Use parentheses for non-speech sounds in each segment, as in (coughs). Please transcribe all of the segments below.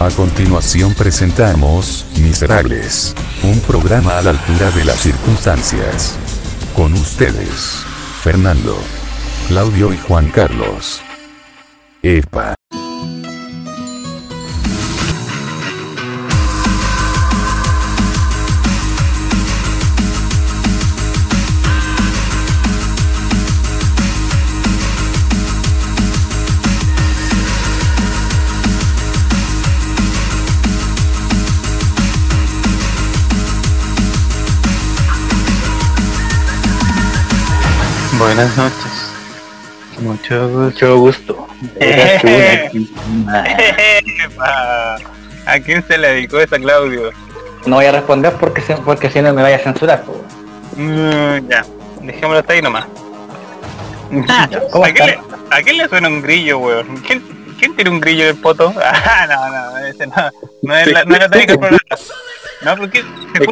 A continuación presentamos Miserables, un programa a la altura de las circunstancias. Con ustedes, Fernando, Claudio y Juan Carlos. Epa. Buenas noches. Mucho gusto. Mucho gusto. (laughs) ¿A quién se le dedicó esa Claudio? No voy a responder porque, porque si no me vaya a censurar. Mm, ya, dejémoslo hasta ahí nomás. (laughs) ¿Cómo ¿A, quién le, están? ¿A quién le suena un grillo, weón? ¿Quién, ¿Quién tiene un grillo en el poto? (laughs) Ah, no, no, ese no. No es la, no es la del programa. No, porque se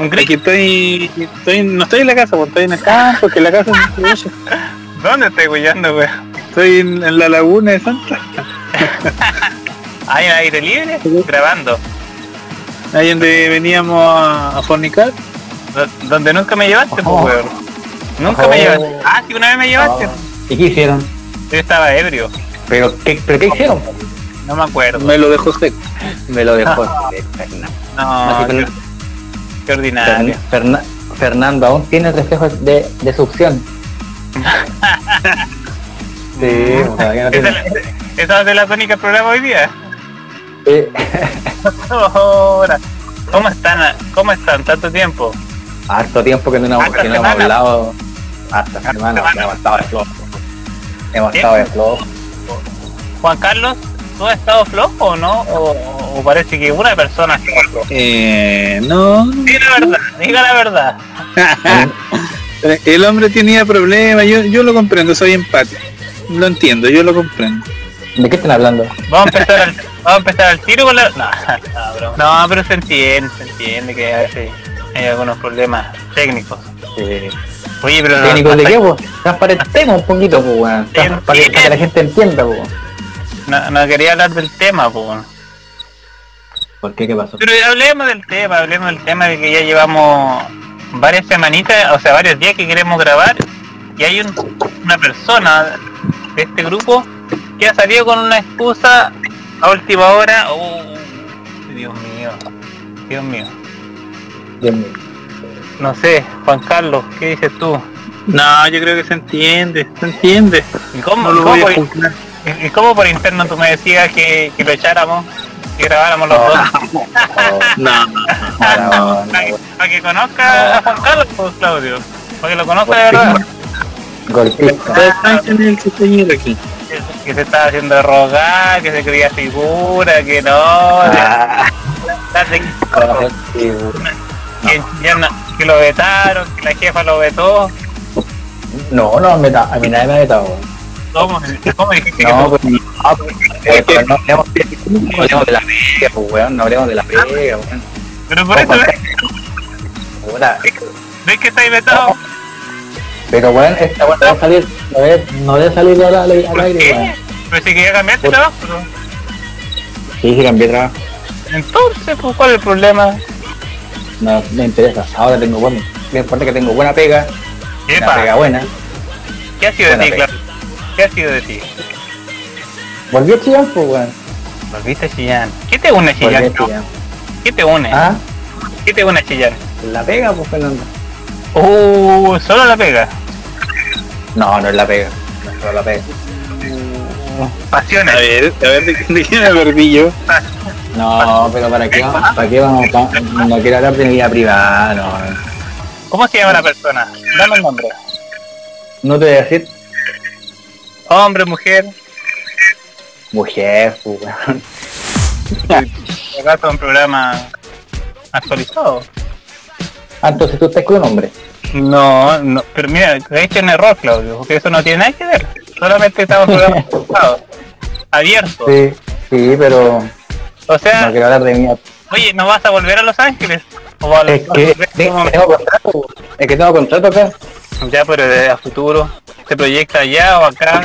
Aquí estoy, estoy, no estoy en la casa, pues estoy en el campo, que la casa es. (laughs) ¿Dónde estoy huyendo, weón? Estoy en, en la laguna de Santa, (laughs) ¿Hay aire libre? Grabando. ahí donde veníamos a, a fornicar. Do- Donde nunca me llevaste, pues, Ojo. weón. Nunca me llevaste. Ah, sí, una vez me llevaste. ¿Y qué hicieron? Yo estaba ebrio. ¿Pero qué, ¿pero qué hicieron? No me acuerdo. Me lo dejó seco. Me lo dejó. (laughs) Fernando. No, qué, que- qué ordinario. Ferna- Fernando aún tiene reflejos de, de succión. (laughs) Sí, todavía no ¿Esa, tiene. es esa a ser la tónica del programa hoy día? Sí. (laughs) Ahora. ¿Cómo están? ¿Cómo están? ¿Tanto tiempo? Harto tiempo que no, hemos- Harta que no hemos hablado. Hasta semana, semana. hemos estado de flojo. Hemos estado de flojo. Juan Carlos, ¿tú has estado flojo o no? ¿O, parece que una persona está flojo? Eh, no. Diga la verdad, diga la verdad. (laughs) El hombre tenía problemas, yo, yo lo comprendo, soy empático. Lo entiendo, yo lo comprendo. ¿De qué están hablando? Vamos a empezar al, vamos a empezar al tiro con la... No, (laughs) no, broma. no, pero se entiende, se entiende que a veces hay algunos problemas técnicos. Sí. Oye, pero no- ¿Técnicos de qué, pues? Transparentemos un poquito, pues, Para que, para que la gente entienda, pues. No, no quería hablar del tema, pues. ¿Por qué? ¿Qué pasó? Pero hablemos del tema, hablemos del tema de que ya llevamos varias semanitas, o sea, varios días que queremos grabar y hay un- una persona de este grupo que ha salido con una excusa a última hora. Oh, Dios mío, Dios mío. Dios mío. No sé, Juan Carlos, ¿qué dices tú? No, yo creo que se entiende, se entiende. ¿Y cómo, No lo cómo voy a por, juzgar. Y- y cómo por interno tú me decías que, que lo echáramos, que grabáramos los dos? (laughs) No, no, ahora, Para que, conozca a Juan Carlos, pues, Claudio. Para que lo conozca de verdad. Golpista. Que, se estaba haciendo rogar, que se creía figura, que no, Ah, que, ya no- que lo vetaron, que la jefa lo vetó. No, no, me da- a mí nadie me ha vetado. ¿Cómo, ¿Cómo dijiste No, que pues, no, pues, eh, pero no hablemos, no hablemos de la pega, pues, weón, no hablemos de la pega, weón. Pero por eso, ¿ves, ¿ves que está vetado? Pero, weón, esta weón no debe salir, no debe, no debe salir al, al, al ¿Por aire, weón. Pero si quería cambiarte Por- trabajo. ¿no? Sí, sí, cambié de trabajo. Entonces, pues, ¿cuál es el problema? No, me interesa. Ahora tengo buen, me importa que tengo buena pega, una pega Epa, buena. ¿qué ha sido de ti? ¿Qué ha sido de ti? Volví a Chillán, pues, weón. Volviste a Chillán. ¿Qué te une a Volví a Chillán? Chillán. ¿Qué te une? Ah, ¿Qué te une a Chillán? la pega, pues, Fernando. Uh, solo la pega. No, no es la pega. No es solo la pega. Pasiones. A ver, a ver, ¿de, qué- me perdí yo? No, pero ¿para qué, vamos- ¿para qué vamos? no quiero hablar de mi vida privada, no. ¿Cómo se llama la persona? Dame el nombre. No te voy a decir Hombre, mujer. mujer, pues, weón. (laughs) ¿Acaso un programa actualizado? Ah, entonces tú estás con un hombre. No, no, pero mira, he hecho un error, Claudio, porque eso no tiene nada que ver. Solamente estamos en programa (laughs) actualizado. Abierto. Sí, sí, pero O sea, no quiero hablar de mi oye, ¿no vas a volver a Los Ángeles? ¿O a Es que tengo contrato, es que tengo contrato acá. Ya, pero de a futuro, ¿se proyecta allá o acá?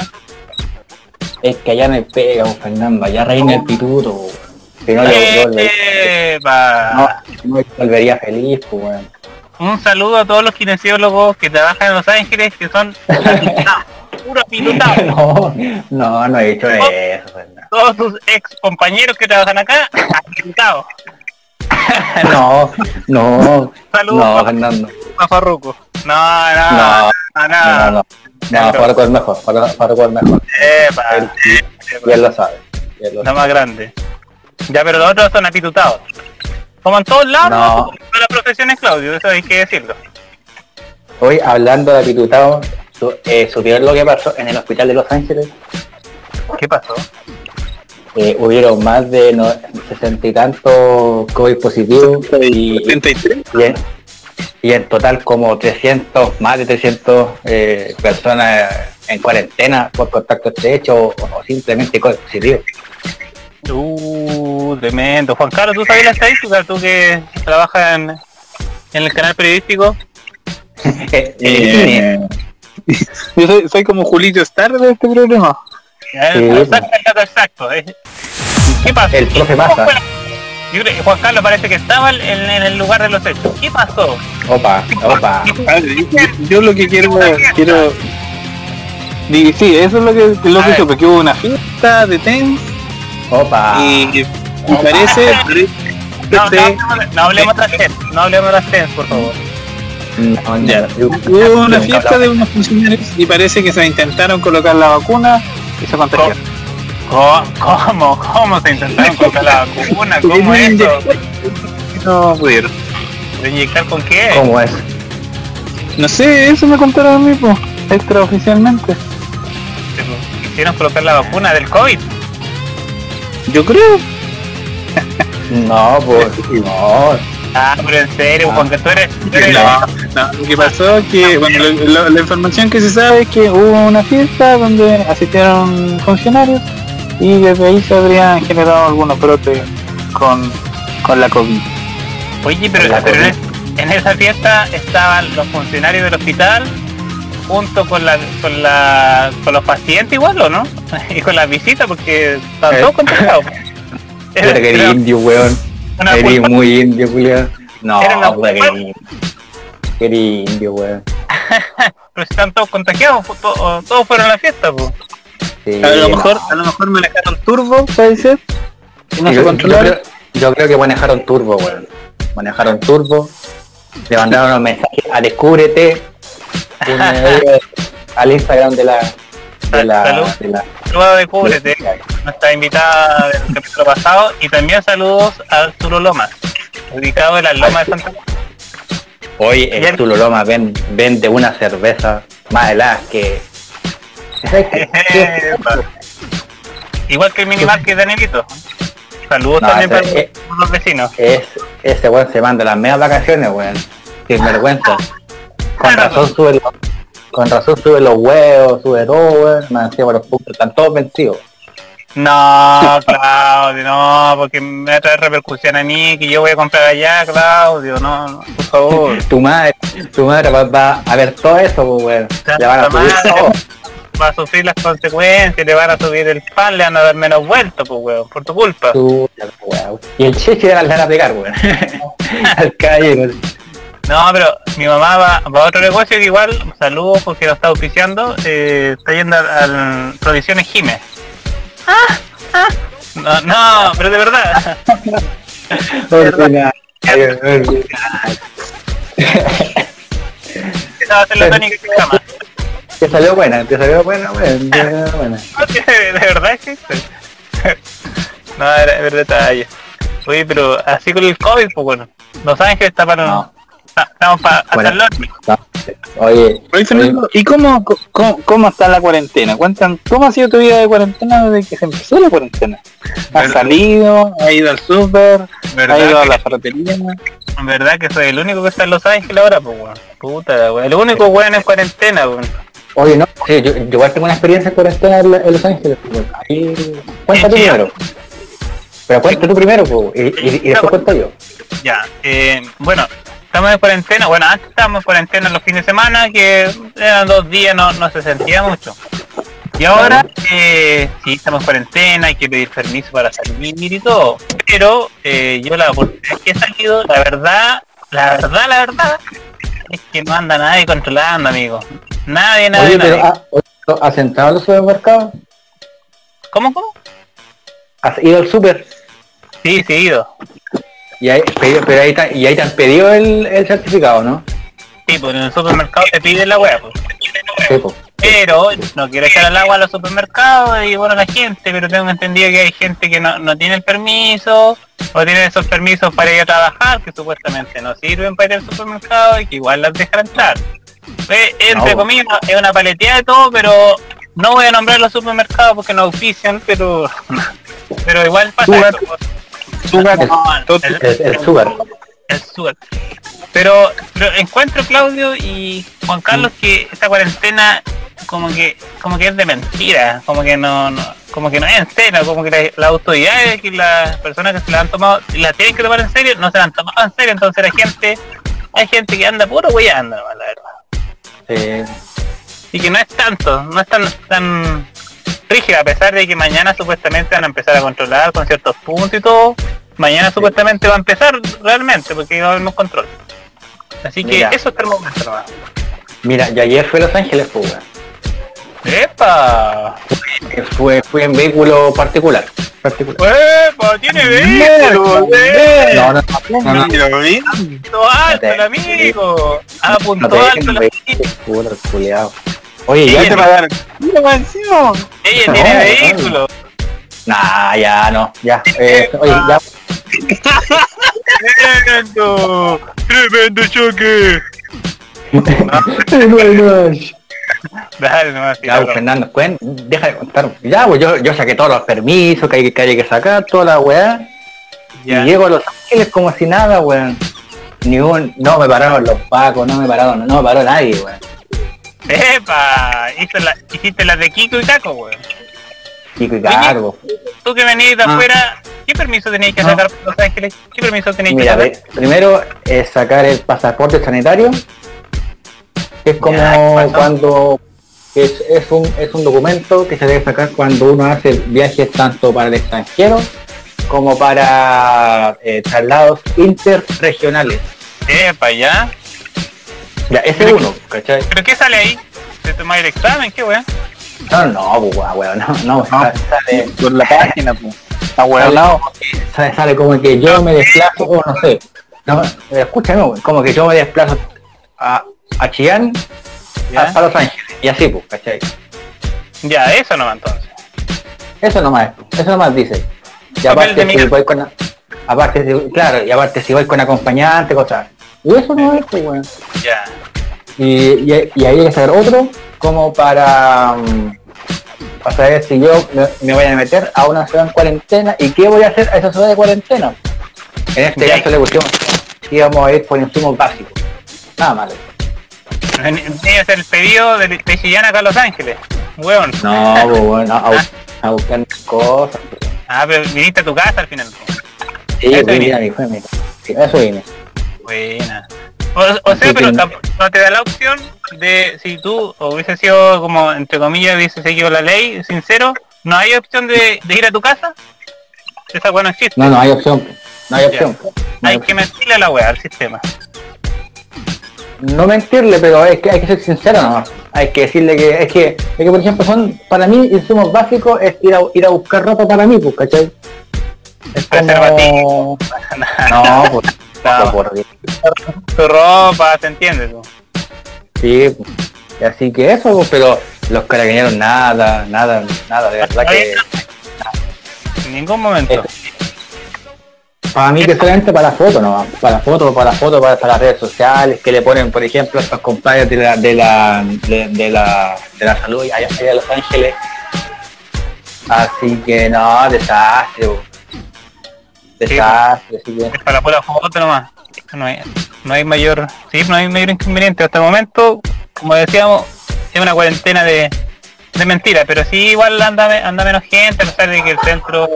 Es que allá hay pega, pues, Fernando, allá reina el pituto. Si no, le- Epa. no, no me volvería feliz, pues, weón. Un saludo a todos los kinesiólogos que trabajan en Los Ángeles que son (laughs) puro apilutados. No, no, no he dicho eso, Fernando. Todos sus ex compañeros que trabajan acá. (laughs) No, no, Saludos no, Fernando. a Farruko. No, no, No, no, no. no, Farruko es mejor, Farruko es mejor. Epa, Él, y él lo sabe. y él lo la sabe. más grande. Ya, pero los otros son apitutados. Como en todos lados, No. todas las profesiones, Claudio, eso hay que decirlo. Hoy, hablando de apitutado, su- eh, ¿supieron lo que pasó en el hospital de Los Ángeles? ¿Qué pasó? Eh, hubieron más de no, 60 y tantos COVID positivos y, 73. y en, y en total como 300, más de 300 eh, personas en cuarentena por contacto estrecho o, o simplemente COVID positivo. Uh, tremendo. Juan Carlos, ¿tú sabes la estadística? Tú que trabajas en, en el canal periodístico. (laughs) Eh, Eh, yo soy, soy como Julito Star de este programa. Saca el dato exacto. ¿eh? ¿Qué pasó? El profe ¿Cómo Maza. fue la- Yo creo que Juan Carlos parece que estaba en, en el lugar de los hechos. ¿Qué pasó? Opa, opa. Ver, yo, lo que quiero quiero Di- sí, eso es lo que lo que supe, que hubo una fiesta de TENS Opa. y, y parece, parece No, no, que hablemos de- no hablemos de las TENS, no hablemos de las TENS, por favor. No, no, hubo una fiesta de unos funcionarios y parece que se intentaron colocar la vacuna ¿Cómo? ¿Cómo? ¿Cómo se intentaron colocar la vacuna? ¿Cómo eso? No pudieron. ¿De inyectar con qué? ¿Cómo es? No sé, eso me contaron a mí, pues, extraoficialmente. Quisieron colocar la vacuna del COVID. Yo creo. (laughs) No, pues, no. Ah, pero en serio, Ah. porque tú eres... tú eres- No, no, lo que pasó es que, bueno, lo- lo- la información que se sabe es que hubo una fiesta donde asistieron funcionarios y desde ahí se habrían generado algunos brotes con, con la COVID. Oye, pero, pero en, esa fiesta estaban los funcionarios del hospital junto con la con la con los pacientes igual o no (laughs) y con las visitas porque Eh. todos contagiados (laughs) que eres Era indio, weón. Una Eres culpa- muy indio, Julián. No, culpa. eres indio. Weón. pero si están todos contagiados pues, to- todos fueron a la fiesta pues. Sí, A lo no. mejor, a lo mejor manejaron turbo, puede ser. No yo, se yo creo, yo creo que manejaron turbo, weón. Manejaron turbo. Le mandaron un mensaje a Descúbrete. (laughs) al Instagram de la. De la, Salud. de la, Saludos de Cúbrete, nuestra invitada del capítulo pasado y también saludos a Arturo Lomas ubicado en las lomas de Santa Cruz Hoy el Tuloloma ven, vende una cerveza más helada que. Igual que el minimarket de Danielito. Saludos No, también para los vecinos. Es, ese weón se manda las medias vacaciones, weón. Sin vergüenza. Con Claro. razón sube los, con razón sube los huevos, sube todo, weón. Me encima los puntos, están todos vencidos. No, Claudio, no, porque me va a traer repercusión a mí, que yo voy a comprar allá, Claudio, no, no, por favor. (laughs) Tu madre, tu madre va, va a ver todo eso, pues, weón. Le van a subir todo. (laughs) Va a sufrir las consecuencias, le van a subir el pan, le van a dar menos vueltas, pues weón, por tu culpa. Tu- weón. Y el cheche le van a pegar, weón. (laughs) Al calle, No, pero mi mamá va, va a otro negocio que igual, saludos porque lo está auspiciando, eh, está yendo al, al Provisiones Jiménez. No, no, pero de verdad. Esa va a ser la tónica que llama. Salió buena, te salió buena, buena. (laughs) Que de verdad existe. No, era, era detalle. Oye, pero así con el COVID, pues bueno. Los Ángeles está para... No. está- Estamos para hasta Bueno. Oye, ¿y cómo, cómo, cómo está la cuarentena? Cuentan, ¿cómo ha sido tu vida de cuarentena desde que se empezó la cuarentena? ¿Has Verdad. salido? ¿Has ido al súper? ¿Has ¿Verdad ido a que- la ferretería? En verdad que soy el único que está en Los Ángeles ahora, pues weón. Puta la weón. El único weón en cuarentena, weón. Oye, no, sí, yo, yo igual tengo una experiencia en cuarentena en, la- en Los Ángeles. pues. Ahí, sí. primero. Pero cuenta tú primero, pues, y, y- y después cuento yo. Ya, eh, bueno, estamos en cuarentena. Bueno, antes estábamos en cuarentena los fines de semana, que eran dos días, no, no se sentía mucho. Y ahora, eh, sí, estamos en cuarentena, hay que pedir permiso para salir y todo. Pero eh, yo la oportunidad que he salido, la verdad, la verdad, la verdad, es que no anda nadie controlando, amigo. Nadie, nadie, Oye, nadie. pero ¿ha- oye, ¿has entrado a los supermercados? ¿Cómo, cómo? ¿Has ido al super? Sí, sí, he ido. Y ahí, pero, ahí, te- y ahí te han pedido el, el certificado, ¿no? Sí, pues en el supermercado te piden la wea, pues. Sí, po. Pero no quiero echar al agua a los supermercados y bueno la gente, pero tengo entendido que hay gente que no, no tiene el permiso o tiene esos permisos para ir a trabajar que supuestamente no sirven para ir al supermercado y que igual las dejan entrar. Eh, entre No. comillas es una paleteada de todo, pero no voy a nombrar los supermercados porque no auspician, pero (laughs) pero igual pasa eso. pues. Sugar, el- El, el súper. Pero, pero encuentro Claudio y Juan Carlos que esta cuarentena como que como que es de mentira, como que no, no como que no es en serio, como que la, la autoridad que las personas que se la han tomado y la tienen que tomar en serio, no se la han tomado en serio, entonces la gente hay gente que anda puro anda la verdad. Sí. Y que no es tanto, no es tan tan rígida, a pesar de que mañana supuestamente van a empezar a controlar con ciertos puntos y todo. Mañana supuestamente va a empezar realmente, porque va a haber control. Así que eso momento nomás. Mira, y ayer fue Los Ángeles, pues. ¡Epa! Fue, fue en vehículo particular. particular. ¡Epa! ¡Tiene vehículo! No, no, no, no. ¡Apuntó alto el amigo! no ¡Apuntó alto el amigo! Oye, ya te pagaron. Mira, encima. ¡Ella tiene vehículo! Nah, ya no, ya. Eh, oye, ya. ¡Tremendo! ¡Tremendo choque! (laughs) Dale nomás, Ya, Fernando, cuen- deja de contar. Ya, pues yo, yo saqué todos los permisos que hay, que hay que sacar, toda la weá. Y llego a Los Ángeles como si nada, weón. Ni un, no me pararon los pacos, no me pararon, no me paró nadie, weón. ¡Epa! Hizo la, hiciste las de Kiko y Taco, weón. Chico y cargo. Tú que venís de Ah. afuera, ¿qué permiso tenéis que No. sacar por Los Ángeles? ¿Qué permiso tenéis que sacar? ve, primero es sacar el pasaporte sanitario, que es como cuando es, es un, es un documento que se debe sacar cuando uno hace viajes tanto para el extranjero como para eh, traslados interregionales. Epa, ya. Ya, ese es uno, ¿cachai? ¿Pero qué sale ahí? ¿Te tomáis el examen? ¿Qué weón? No, no, pues, weón, weón, no, no, No. sale, Por la página, pues. Está huevonado. sale, sale como que yo me desplazo, o no sé, no, eh, escúchame, weón, como que yo me desplazo a, a Chillán, a, a Los Ángeles, y así, pues, ¿cachai? Ya, eso no entonces. Eso nomás, eso nomás dice. Y aparte si voy con aparte claro, y aparte si voy con acompañante, cosas. Y eso no es pues weón. Ya. Y, y, y ahí hay que saber otro como para, mm, para saber si yo me, me voy a meter a una ciudad en cuarentena y qué voy a hacer a esa ciudad de cuarentena. En este Ya. caso le pusimos íbamos a ir por insumos básicos. Nada a hacer el pedido de, de Chillán acá a Los Ángeles. Weón. No, pues bueno, a, bus- a buscar cosas. pues. Ah, pero viniste a tu casa al final. Sí, venía. mira, mi- fue mi- eso vine. Buena. O, sea, pero no te da la opción de si tú hubiese sido como, entre comillas, hubiese seguido la ley, sincero, no hay opción de, de ir a tu casa. Esa weá no existe. No, no hay opción. No hay opción. No hay hay que mentirle a la weá, al sistema. no mentirle, pero es que hay que ser sincero nomás. Hay que decirle que es que, es que por ejemplo son, para mí insumos básicos es ir a, ir a buscar ropa para mí, pues, ¿cachai? Es como... (laughs) No, pues, No, por tu ropa, ¿te entiendes? tú? Sí, así que eso, pero los carabineros nada, nada, nada, de verdad que En ningún momento. para mí que solamente para la foto, no, para la foto, para la foto, para, para las redes sociales, que le ponen, por ejemplo, a estos compadres de la, de la, de, de la, de la salud allá de Los Ángeles. Así que no, desastre. Desastre, para la pura foto nomás. No hay, no hay mayor, sí, no hay mayor inconveniente. Hasta el momento, como decíamos, es una cuarentena de, de mentira, pero sí igual anda, anda menos gente, a pesar de que el centro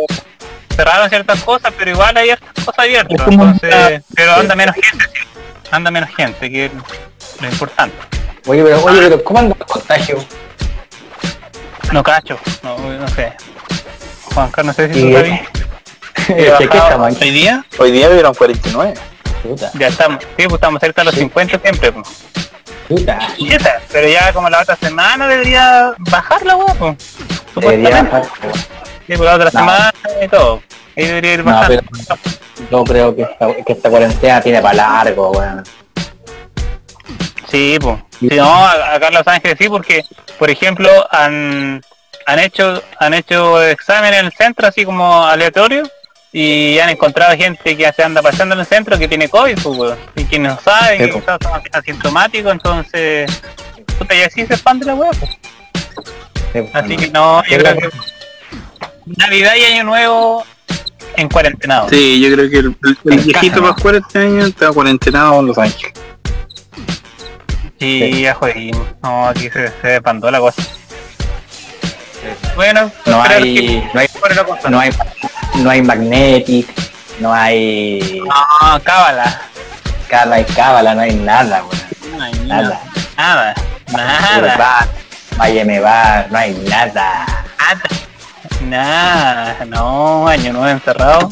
cerraron ciertas cosas, pero igual hay hartas cosas abiertas. Entonces, pero anda menos gente, sí. anda menos gente, que es lo importante. Oye, pero, oye, pero ¿cómo anda el contagio? No cacho, no, no sé. Juan Carlos, no sé si tú sabes. ¿De qué estamos? Hoy día, hoy día vieron 49. Chuta, Ya estamos, sí, pues estamos cerca de los 50 siempre. Pues. Pero ya como la otra semana debería bajar la hueá, pues. Debería Supuestamente. bajar. Sí, por la otra No. semana y todo. Ahí debería ir No, pero creo que esta, que esta cuarentena tiene para largo, weón. Sí, pues. Si no, a- acá en Los Ángeles sí, porque, por ejemplo, han, han hecho han hecho exámenes en el centro, así como aleatorio, y han encontrado gente que se anda pasando en el centro que tiene COVID, pues, weón. y que no saben, Sí, que pues. quizás son asintomáticos, entonces, puta, y así se expande la hueá, pues. Sí, Así bueno. que no, yo Sí, creo que Navidad y Año Nuevo en cuarentena. Sí, yo creo que el, el- el viejito casa, ¿no? Pascual este año está cuarentenado en Los Ángeles. Y ya jodimos. No, aquí se, se despandó la cosa. Bueno, No hay, que- no hay, la cosa. no hay, no hay magnetic, no hay, No, cábala. ca- no hay cábala, no hay nada, weón. No hay Nada. Nada. Nada. Bar, Miami Bar, no hay nada. Nada. Nada. No, año nuevo encerrado.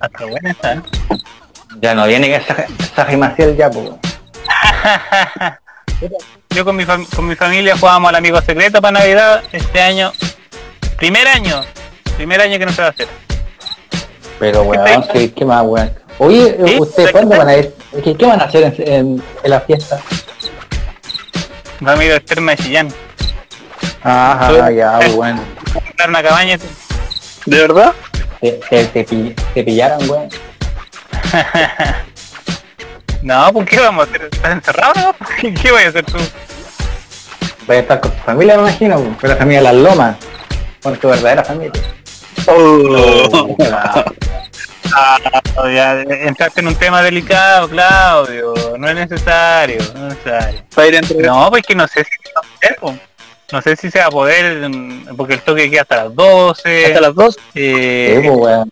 Hasta buena está. Ya no viene que Saja Maciel ya, pues. (laughs) Yo con mi, con mi familia jugábamos al amigo secreto para Navidad este año. Primer año. Primer año que no se va a hacer. Pero weón, ¿qué, qué más, weón? Oye, ¿Sí? ¿ustedes cuándo van a ir? ¿Qué, qué van a hacer en, en- en la fiesta? Vamos a ir al terma de Chillán. Ajá, ya, (laughs) bueno. Comprar una cabaña. ¿De verdad? Te, te, te, pi- te pillaron, weón. (laughs) No, ¿por qué vamos a hacer? ¿Estás encerrado? No? (laughs) ¿Qué, qué voy a hacer tú? Voy a estar con tu familia, me imagino, weón. con la familia de las lomas. Con tu verdadera familia. Oh. (laughs) Ah, entraste en un tema delicado, Claudio. No es necesario, no es necesario. No, pues que no sé si va a poder, po. No sé si se va a poder, porque el toque queda hasta las 12. Hasta las dos. Sí, eh, pues, weón.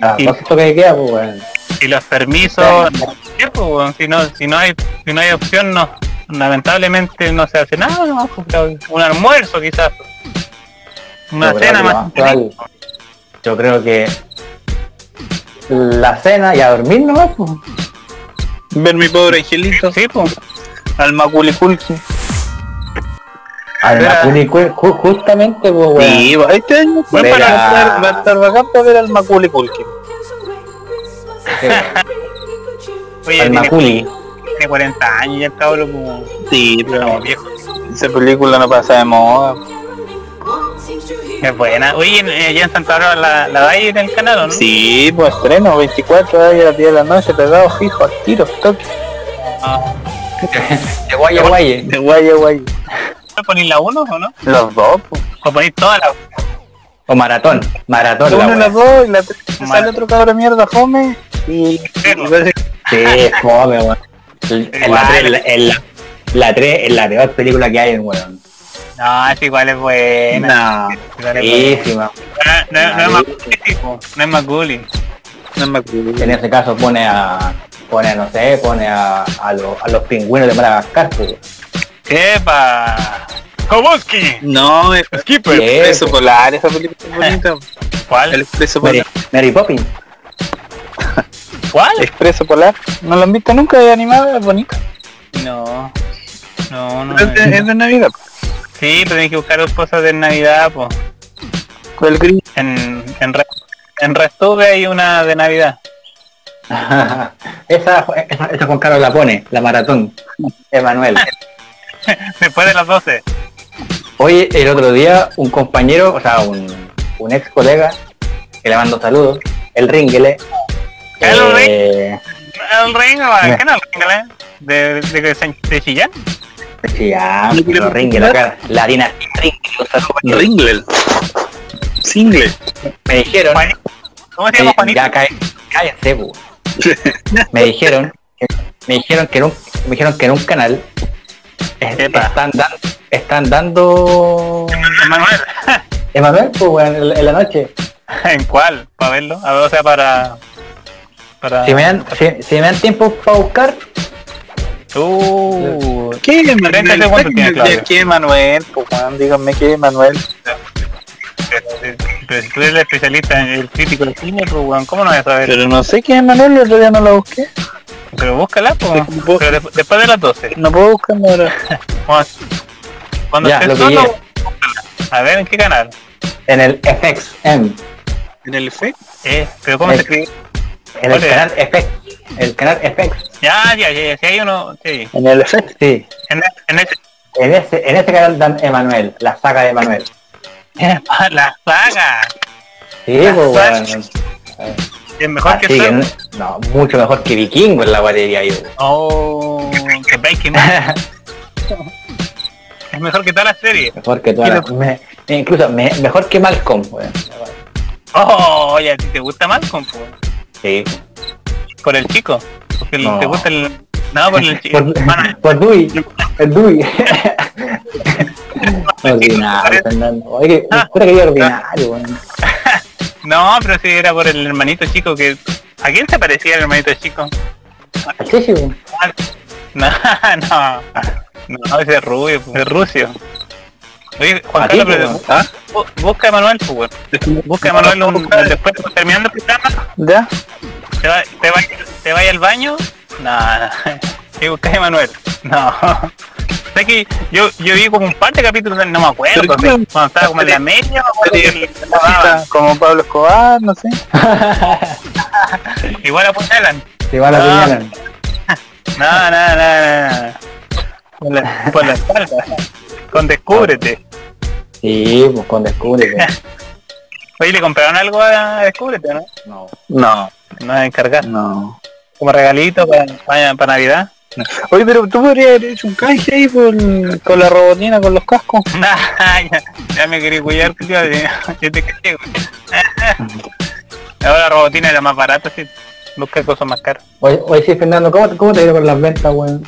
A las y- queda, pues, weón. y los permisos, ¿qué, po, weón? si no, si no hay, si no hay opción, no, lamentablemente no se hace nada, no, pues, Claudio. un almuerzo quizás, una cena más. Yo creo que la cena y a dormir nomás, pues. Ver mi pobre angelito. Sí, pues. Al Maculiculki. Al ju- justamente, pues, weón. Sí, va- este año a para- estar, va a estar bacán para ver al. Sí, weón. Oye, Al tiene, Maculi. tiene 40 años ya el cabrón como, Sí, pero viejo. esa película no pasa de moda. Es buena. Oye, eh, ya en Santa Bárbara la, la dais en el canal, ¿o ¿no? Sí, pues estreno, 24 de a las 10 de la noche, pegado fijo, al tiro, toque. Ah, (laughs) De guaya, guaya. De guaya, guaya. ¿No ponéis la 1 o no? Los dos, pues. ¿O ponéis toda la O maratón. Maratón, La la uno y la weón. dos, y la tres Mal. sale otro cabrón de mierda fome. Y, Sí, fome, weón. En la Igual. 3, en la, la 3 es la peor película que hay en weón. No, es igual es buena. No, Igual es buena. No, no, no es Maculi, no es Maculi. no. En ese caso pone a, pone, no sé, pone a, a, los- a los pingüinos de Madagascar. ¡Epa! ¡Kowalski! No, es ¡Skipper! Sí. Expreso Polar, esa película es bonita. (laughs) El ¿Cuál? Expreso Mary, Polar. Mary Poppins. (laughs) ¿Cuál? Expreso Polar. ¿No lo han visto nunca? Es animada, es bonita. No. No, no. Es de, es de Navidad. Sí, pero tienes que buscar dos cosas de Navidad, pues. El gris. En, en, en Restuve hay una de Navidad. esa, (laughs) esa, esa Juan Carlos la pone, la maratón. Emanuel. (laughs) Después de las 12. Oye, el otro día un compañero, o sea, un, un ex colega, que le mando saludos, el Ringuele. Hello, eh, El ring, Ya. ¿qué no el ring, eh? ¿De, de, de, de Chillán? Sí, ya, ¿No quiere los Ringuele acá, la dinastía saludo. Ringle. Single. Me dijeron. ¿Cómo se eh, llama Juanito? ya cae, cállate, bu. me dijeron, me dijeron que en un, me dijeron que en un canal Epa. están dando, están dando Manuel. Emanuel, pues, weón, en, en la noche. (laughs) ¿En cuál? Para verlo. A ver, o sea, para... Para... Si me dan, si, si me dan tiempo para buscar, Uh, ¿Qué 30 segundos tiene, Claudio. ¿Qué Manuel? Pues Juan, díganme qué Manuel. pero, si tú eres el especialista en el crítico de cine, pues ¿cómo no vas a saber? Pero no sé quién es Manuel, el otro día no la busqué. Pero búscala, pues. Pero de- después de las 12. No puedo buscarla (laughs) ahora. Cuando- Ya, estés lo solo. A ver, ¿en qué canal? En el FXM. En el efecto. Eh, pero ¿cómo se escribe? En el canal FX. El canal FX. Ya, ya, ya, si hay uno, sí. En el efecto. Sí. En, e- en ese, En ese, en ese canal dan Emanuel, la saga de Emanuel. (laughs) la saga. Sí, La pues bueno. Es mejor Así que que no, mucho mejor que Vikingo en la batería yo. Oh, que Breaking. (laughs) Es mejor que toda la serie. mejor que todas Y las- me- incluso me- mejor que Malcolm, weón. Oh, oye, ¿a ti te gusta Malcolm? po? Sí. Por el chico. Porque No. te gusta el... No, por el chico. Por, Bueno, por Dewey, el Dewey. (laughs) ordinario, Fernando. Oye, Ah. que ordinario, no, pero si era por el hermanito chico que... ¿A quién se parecía el hermanito chico? A Chechi, weón. No, (laughs) no. No, ese es rubio, pues, es rucio. Oye, Juan Carlos, pero, pues, ¿ah? Bu- busca a Manuel, pues. Busca a Manuel después, terminando el programa, ¿Ya? ¿Te va, te va, te vaya al baño? No, no. Y busca a Manuel. No. Sé que yo, yo vi como un par de capítulos, no me acuerdo, Pero de- ¿cómo? cuando estaba como en la media, me Como Pablo Escobar, no sé. (laughs) igual apuñalan. Se va la Ah. piñala. No, no, no, no. Por la, por la espalda. Con descúbrete. Sí, pues con descubre. weón. (laughs) Oye, ¿le compraron algo a Descúbrete, no? No. No, No a encargar. no. Como regalito para, para, para Navidad. Oye, pero tú podrías haber hecho un canje ahí por, con la robotina, con los cascos. (laughs) Nah, ya, ya me quería cuidar, tío. Yo te creo. (laughs) Ahora la robotina era más barata, sí. Busca cosas más caras. Oye, oye, sí, Fernando, ¿cómo, cómo te ha ido con las ventas, weón?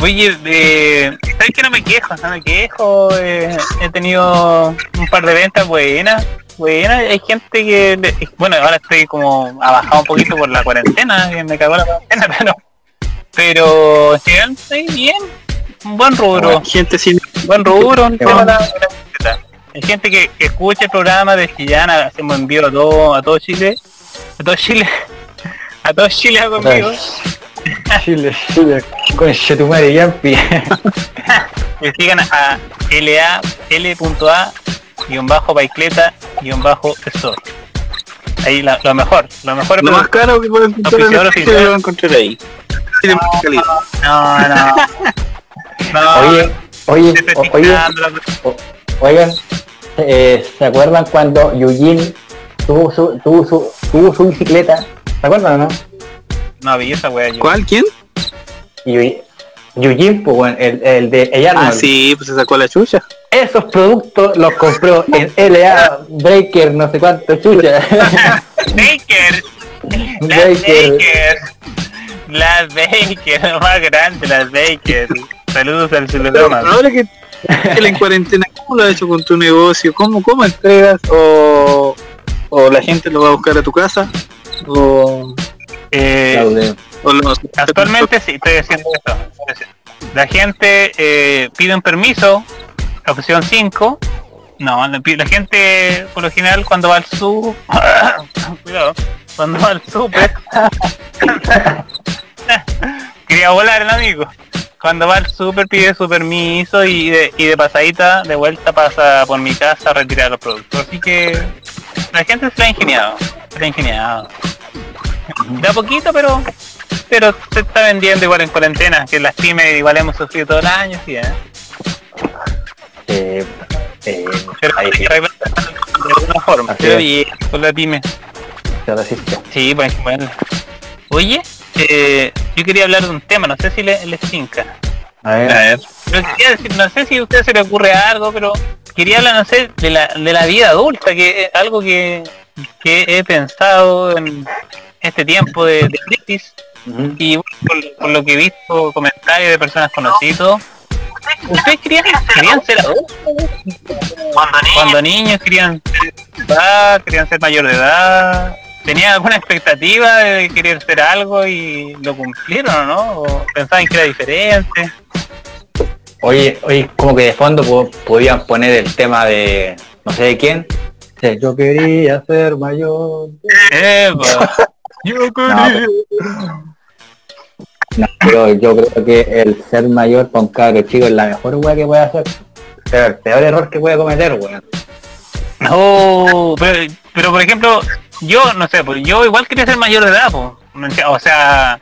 Oye, eh, ¿sabes que no me quejo? No me quejo. eh, he tenido un par de ventas buenas. Buenas. Hay gente que... bueno, ahora estoy como... Ha bajado un poquito por la cuarentena. que Me cagó la cuarentena, (laughs) pero... Pero en estoy bien. Un buen rubro. Gente sin... Buen rubro, un tema bueno. la- la. Hay gente que, que escucha el programa de Chillán, hacemos envío a todo, a todo Chile, a todo Chile, (laughs) a todo Chile hago envío, Chile, Chile. Con Chetumare y Yampi. (laughs) que sigan a LA, L.A, guion bajo bicicleta, guion bajo store. Ahí la- lo mejor, lo mejor Lo más caro que puedes encontrar lo a encontrar ahí. Calidad. No, no. (laughs) No, Oye, oye, oye, oigan, eh, ¿se acuerdan cuando Eugene tuvo su, tuvo su, tuvo su bicicleta? ¿Se acuerdan o no? No vi esa wea. ¿Cuál? ¿Quién? Eugene, pues, bueno, el, el de el Ah, sí, pues se sacó la chucha. Esos productos los compró en LA Breaker, no sé cuánto chucha. (laughs) Baker. Las Baker. Baker. Las Baker, lo más grande, las Baker. Saludos al Pero Zuludoma. ahora que que en cuarentena, ¿cómo lo has hecho con tu negocio? ¿Cómo, cómo entregas? ¿O, ¿O la gente lo va a buscar a tu casa? ¿O, Eh, Claudio. Actualmente sí, estoy haciendo haciendo. La gente eh, pide un permiso, opción 5. No, la, gente por lo general cuando va al sur, (coughs) cuidado, cuando va al super, (coughs) quería volar el amigo. Cuando va al super pide su permiso y de, y de pasadita, de vuelta pasa por mi casa a retirar los productos. Así que la gente se la ha ingeniado, se la ha ingeniado. De a poquito, pero pero se está vendiendo igual en cuarentena, que las pymes igual hemos sufrido todo el año, sí, ¿eh? Eh, eh, Pero ahí sí, de alguna forma. Así Pero bien, con la pyme. Sí, pues bueno. Oye, eh, yo quería hablar de un tema, no sé si les le finca. A ver, A ver. Pero quería decir, no sé si a usted se le ocurre algo, pero quería hablar, no sé, de la, de la vida adulta, que es algo que, que he pensado en este tiempo de, de crisis. Y bueno, por, por lo que he visto comentarios de personas conocidas ¿ustedes querían, querían ser adultos? cuando niños. Querían ser de edad, querían ser mayor de edad. Tenían alguna expectativa de querer ser algo y lo cumplieron o no o pensaban que era diferente Oye, oye, como que de fondo po- podían poner el tema de no sé de quién, yo quería ser mayor. (laughs) Yo quería- No, pero yo creo que el ser mayor con cabro chico es la mejor weá que puede hacer. El peor error que puede cometer, weón. No, pero, pero por ejemplo, yo no sé, pues yo igual quería ser mayor de edad, pues. No O sea,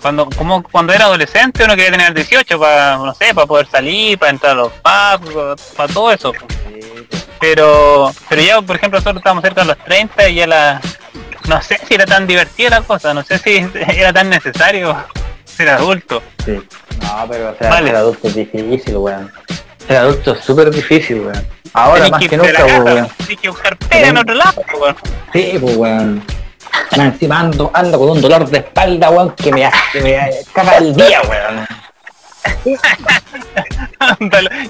cuando como cuando era adolescente uno quería tener 18 para, no sé, para poder salir, para entrar a los pubs, para todo eso. pues. Pero pero ya, por ejemplo, nosotros estábamos cerca de los 30 y ya la... No sé si era tan divertida la cosa, no sé si (laughs) era tan necesario ser adulto. Sí. No, pero o sea, Vale. ser adulto es difícil, weón. Ser adulto es súper difícil, weón. Ahora Tenés más que nunca, weón. tenés que buscar pega en otro lado, weón. Sí, pues weón. Encima ando, ando con un dolor de espalda, weón, que me, que me caga el día, weón. Y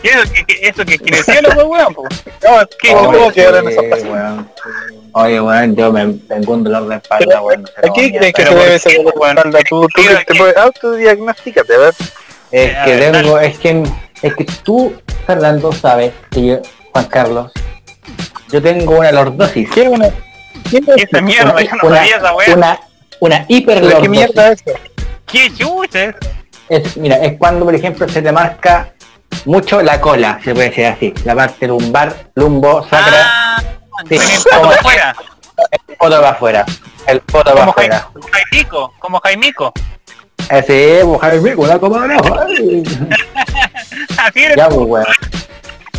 eso que, eso que creció los weón. No. Oh, weón. Oye, weón, yo me tengo un dolor de espalda, weón. no sé ¿A cómo qué crees que te ¿por debe ser la weón? espalda? Tú, tú, te puedes autodiagnostícate, a ver. Es que tengo, es que, es que tú, Fernando, sabes que yo, Juan Carlos, yo tengo una lordosis. ¿Qué una? ¿Qué es ¿Qué esa mierda? Una, Yo no una, sabía esa weá. una, una ¿Pero ¿Qué hiperlordosis. mierda es eso? ¿Qué chucha es? Es, mira, es cuando, por ejemplo, se te marca mucho la cola, se puede decir así. La parte lumbar, lumbo, sacra, Ah, Sí. Como- afuera. el poto va afuera. El poto va afuera. Jaim- Jaimico, como Jaimico. Ese, pues, Jaime, con la copa abajo. (laughs) Así eres Ya, tú. pues.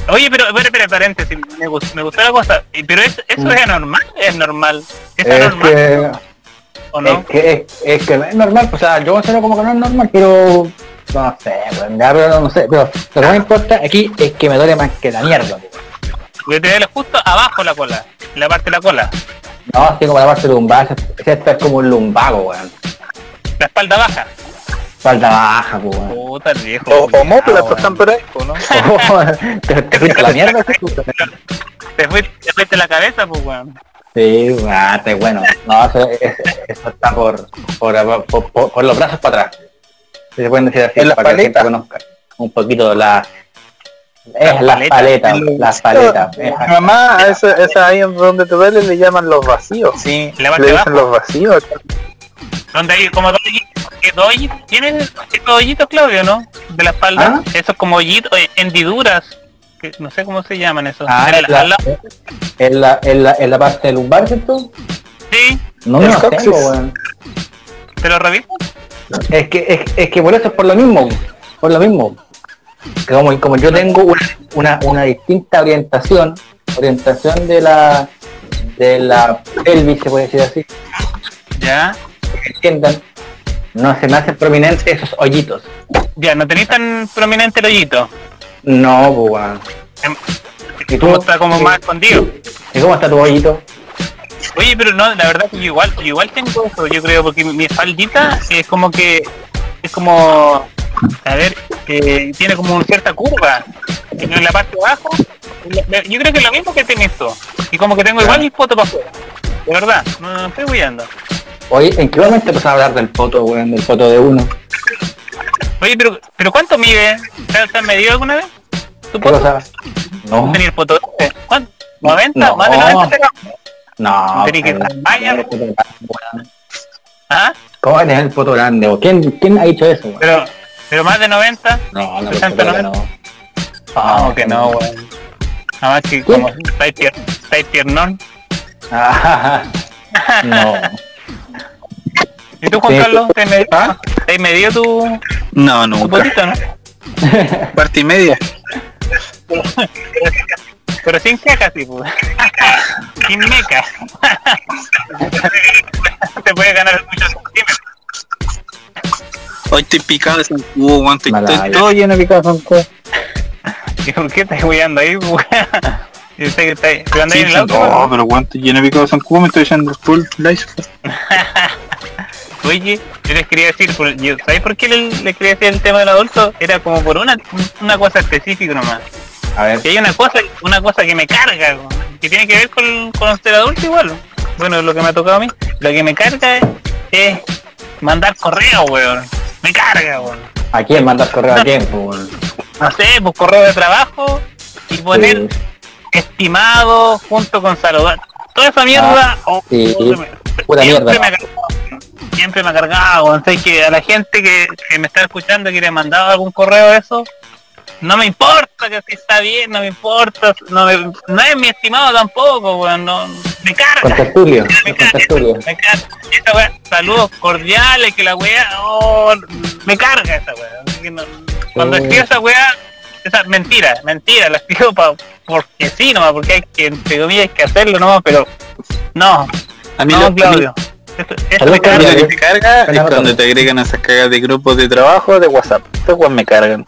Oye, pero, pero, pero, paréntesis, me, gustó, me gustó la cosa. Pero eso, eso Mm. es anormal, es normal. Es Es anormal, que, ¿o no? es que, es, que no es normal, o sea, yo considero como que no es normal, pero no sé, weón, ya, pero no sé, pero lo que me importa aquí es que me duele más que la mierda. Porque te duele justo abajo la cola, la parte de la cola. No, así como la parte lumbar, ese es como un lumbago, weón. La espalda baja. Espalda baja, pues, weón. Puta el viejo. O, homóplatos están por ahí, ¿o ¿no? (laughs) te, te fuiste la mierda. Te fuiste, te fuiste la cabeza, pues weón. Sí, ah, te- bueno, no, eso, es- eso está por, por, por, por- por los brazos para atrás. Se pueden decir así, ¿En las para que la gente paletas? conozca un poquito la... Es Las las paletas, las paletas. Mi exacto. mamá, esa, esa ahí en donde te duele le llaman los vacíos. Sí, la Le dicen abajo. los vacíos. Donde hay como dos hoyitos. ¿Qué dos hoyitos? ¿Tienes estos hoyitos, Claudio, no? De la espalda. ¿Ah? Esos como hoyitos, eh, hendiduras. Que no sé cómo se llaman esos. Ah, En la- la, en la, en la, en la parte lumbar, ¿cierto? Sí, No me El los tengo, weón. te lo reviso. Es que, es, es que por eso es por lo mismo, por lo mismo. Que como, como yo tengo una, una, una distinta orientación, orientación de la de la pelvis, se puede decir así, Ya. entiendan, no se me hacen prominentes esos hoyitos. Ya, no tenéis tan prominente el hoyito. No, pues weón. Em, ¿Y Como está como más escondido. ¿Y cómo está tu hoyito? Oye, pero no, la verdad que yo igual, yo igual tengo eso, yo creo, porque mi, espaldita es como que, es como, a ver, que tiene como una cierta curva en la parte de abajo. Yo creo que es lo mismo que tiene esto. Y como que tengo igual mis fotos para afuera. De verdad, no, no estoy huyendo. Oye, ¿en qué momento empezó a hablar del foto, weón, del foto de uno? Oye, pero, pero ¿cuánto mide? ¿Te, has medido alguna vez? ¿Tu ¿Qué cosa? No, ¿Tenía el foto? ¿Cuánto? ¿90? No. ¿Más de 90 será? no. Tenía que-. ¿Ah? ¿Cómo eres el foto grande? ¿Quién, ¿Quién ha dicho eso? weón? Pero, pero más de 90? No, no, 60, creo que no. No, que no, weón. Nada más que como estáis tier, estáis tiernón. Ah, (laughs) no. (laughs) ¿Y tú, Juan. Carlos? ¿Te has medido, ¿Ah? ¿te medido tu, No, nunca. no? (laughs) Parte y media. Pero sin caca, sí, pues. sin meca. Te puede ganar muchos centímetros. Hoy estoy picado de zancudo, weón. Estoy, estoy todo lleno de picado de zancudo. (laughs) ¿Y por qué estás huyendo ahí, pues? Yo sé que estáis... ¿Pero andáis Sí, en el auto? no, weón? pero weón, estoy lleno de picado de zancudo. Me estoy echando full lice. (laughs) Oye, yo les quería decir, por- yo- ¿sabéis por qué le, le quería decir el tema del adulto? Era como por una, una cosa específica nomás. A ver, Que hay una cosa, una cosa que me carga, que tiene que ver con, con ser adulto igual. Bueno, lo que me ha tocado a mí. Lo que me carga es mandar correo, weón. Me carga, weón. ¿a quién mandas correo a quién? pues, weón? No sé, pues correo de trabajo y poner Sí. estimado junto con saludar. Toda esa mierda, oh, sí. oh, Pura mierda. me siempre me ha cargado. Sé que a la gente que, que me está escuchando y que le he mandado algún correo de eso, no me importa que si está bien, no me importa, no, me- no es mi estimado tampoco, weón, no, me carga. Con tertulio. Me Con carga, me carga. Esa weá, saludos cordiales, que la weá, oh, me carga esa weá. Cuando Sí. escribo esa weá, esa mentira, mentira, la escribo pa, porque sí nomás, porque hay que, entre comillas, hay que hacerlo nomás, pero no, A mí no, lo Claudio. Eso (laughs) Saludos me carga. lo que carga es cuando te agregan a esas cagas de grupos de trabajo de WhatsApp. Estos weas me cargan.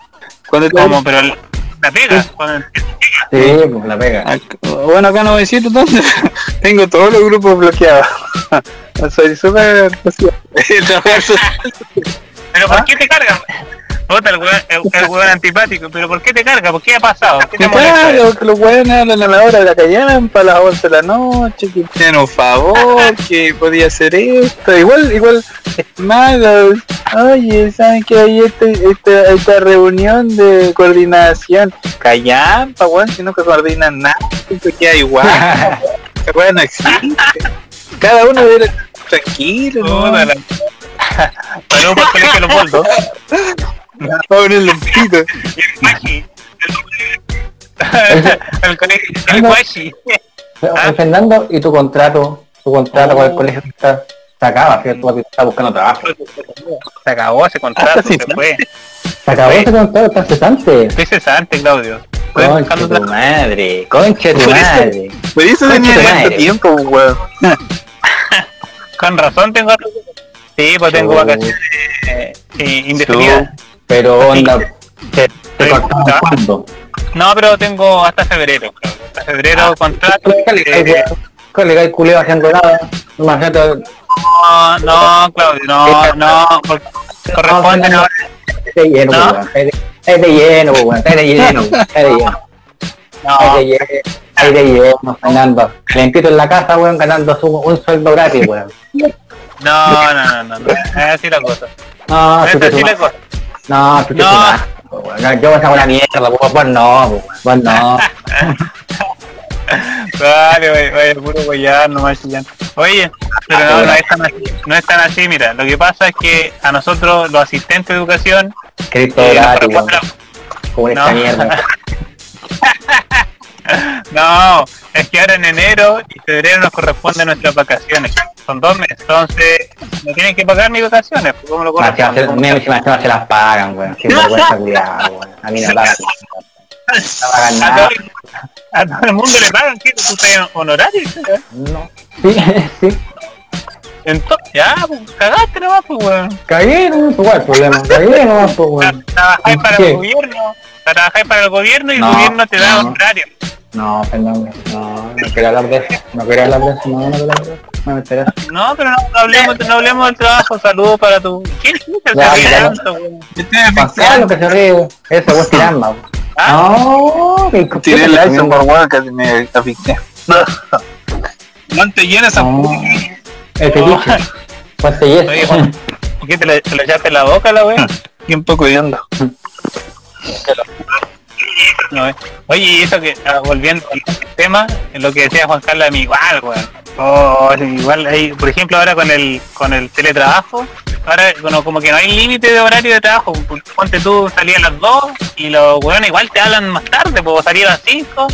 Cuando te Como, pero la pega, cuando- Sí, pues la pega. Bueno, acá no decir entonces, (laughs) tengo todos los grupos bloqueados. (laughs) Soy súper pero ¿por qué te carga? Puta, el weón, el, el weón antipático, pero ¿por qué te carga? ¿Por qué ha pasado? ¿Qué te claro, que los weones hablan a la hora de la cañana para las 11 de la noche, que tienen un favor, (laughs) que podía hacer esto, igual, igual, estimados, oye, ¿saben que hay este, esta, esta reunión de coordinación? Callan, pa weón, si nunca coordinan nada, esto queda igual, (laughs) weá no existe. Cada uno debe tranquilo, ¿no? Puta la- Saludos por el colegio Pobre lentito. Y el Guachi. El colegio, el Guachi. Fernando, ¿y tu contrato? Tu contrato con el colegio está, se acaba, ¿cierto? Estás buscando trabajo. Se acabó ese contrato, se fue. Se acabó ese contrato, está cesante. Estoy cesante, Claudio. Concha tu madre, concha tu madre. Por eso tenía tanto tiempo, weón. (laughs) Con razón tengo Sí, pues tengo Oh. vacaciones eh, indefinidas. Pero onda, te, te Sí. cortamos Ah. cuándo. No, pero tengo hasta febrero. Hasta Ah. febrero contrato. eh, Colega, el culeo haciendo nada. Imagínate, no, no, Claudio, no, no, porque corresponde no. es de lleno, ¿No? Es de- lleno, weón. Es de lleno. Es de (laughs) lleno. Es de lleno. Es de lleno, Fernando. Limpito en la casa, weón, ganando su- un sueldo gratis, weón. (laughs) no, no, no, no, no. Es así la cosa. No, Es así la cosa. No, chucha No. weón. No, Yo me una mierda. Vos no. Vos no. (laughs) Vale, vaya, vaya, puro guayar, nomás chillando. Oye, pero Ah, no, no es, tan así, no es tan así, mira, lo que pasa es que a nosotros, los asistentes de educación, Cristo eh, gratis, Como esta No. mierda. (laughs) (laughs) No, es que ahora en enero y febrero nos corresponden nuestras vacaciones. Son dos meses, entonces no tienen que pagar mis vacaciones, pues como lo Más corresponde. me- que se las pagan, weón. Sin (laughs) vergüenza, cuidado, weón. A mí no pagan. No pagan nada. todo, a todo el mundo le pagan, ¿qué? ¿Tú estás en honorario? No. Sí, (laughs) sí. Entonces, ya, pues, cagaste nomás, pues, weón. Cagué, no, pues, ¿cuál problema? Cagué nomás, pues, weón. Trabajáis para el gobierno, trabajáis para el gobierno y el gobierno te da no. honorario. No, Fernando, no, no quiero hablar de eso. No quiero hablar de eso, no, no quiero hablar de eso. No me interesa. No, pero no, no hablemos, no hablemos del trabajo, saludos para tu... ¿Quién chucha se Ya, ríe ya. tanto, weón? Pasar lo que se ríe. Eso, vos tirando, weón. ¿Ah? No, que Tiré el Lyson por weón, casi me asfixié. (laughs) No te llenas a... No. El fetiche. Ponte yeso. Oye, Juan, ¿por qué te le, te le echaste en la boca la wea? (laughs) Bien poco hediondo. (laughs) No, eh. Oye, y eso que, ah, volviendo al tema, en lo que decía Juan Carlos, a mí igual, weón. Oh, igual, ahí, por ejemplo, ahora con el con el teletrabajo, ahora bueno, como que no hay límite de horario de trabajo. Ponte tú, salías a las 2 y los weones igual te hablan más tarde, pues salías a las 5.